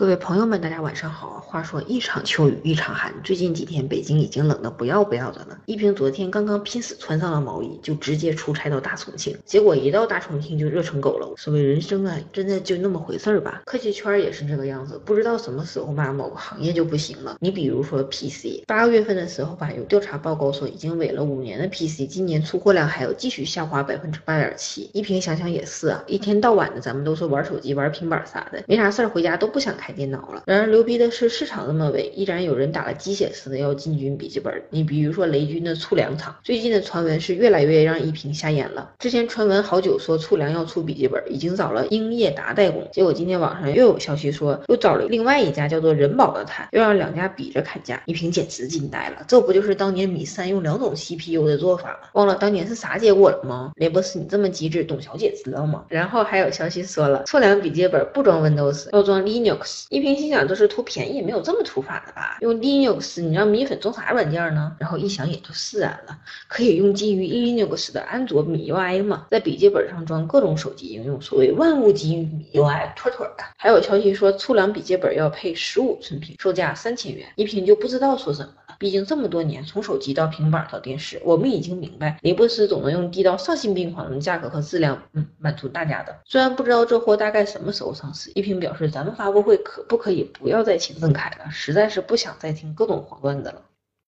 各位朋友们，大家晚上好。话说一场秋雨一场寒，最近几天北京已经冷得不要不要的了。一平昨天刚刚拼死穿上了毛衣，就直接出差到大重庆，结果一到大重庆就热成狗了。所谓人生啊，真的就那么回事儿吧？科技圈也是这个样子，不知道什么时候吧，某个行业就不行了。你比如说 PC，八月份的时候吧，有调查报告说，已经萎了五年的 PC，今年出货量还要继续下滑百分之八点七。一平想想也是啊，一天到晚的咱们都是玩手机、玩平板啥的，没啥事儿回家都不想开电脑了。然而牛逼的是，市场那么萎，依然有人打了鸡血似的要进军笔记本。你比如说雷军的粗粮厂，最近的传闻是越来越让一平瞎眼了。之前传闻好久说粗粮要出笔记本，已经找了英业达代工，结果今天网上又有消息说又找了另外一家叫做人保的谈，又让两家比着砍价。一平简直惊呆了，这不就是当年米三用两种 CPU 的做法吗？忘了当年是啥结果了吗？雷博士，你这么机智，董小姐知道吗？然后还有消息说了，粗粮笔记本不装 Windows，要装 Linux。一平心想，都是图便宜，没有这么图法的吧？用 Linux，你让米粉装啥软件呢？然后一想也就释然了，可以用基于 Linux 的安卓米 UI 嘛，在笔记本上装各种手机应用，所谓万物基于米 UI，妥妥的。还有消息说粗粮笔记本要配十五寸屏，售价三千元。一瓶就不知道说什么，毕竟这么多年，从手机到平板到电视，我们已经明白，雷布斯总能用低到丧心病狂的价格和质量，嗯，满足大家的。虽然不知道这货大概什么时候上市，一平表示咱们发布会可不可以不要再请郑恺了，实在是不想再听各种黄段子了。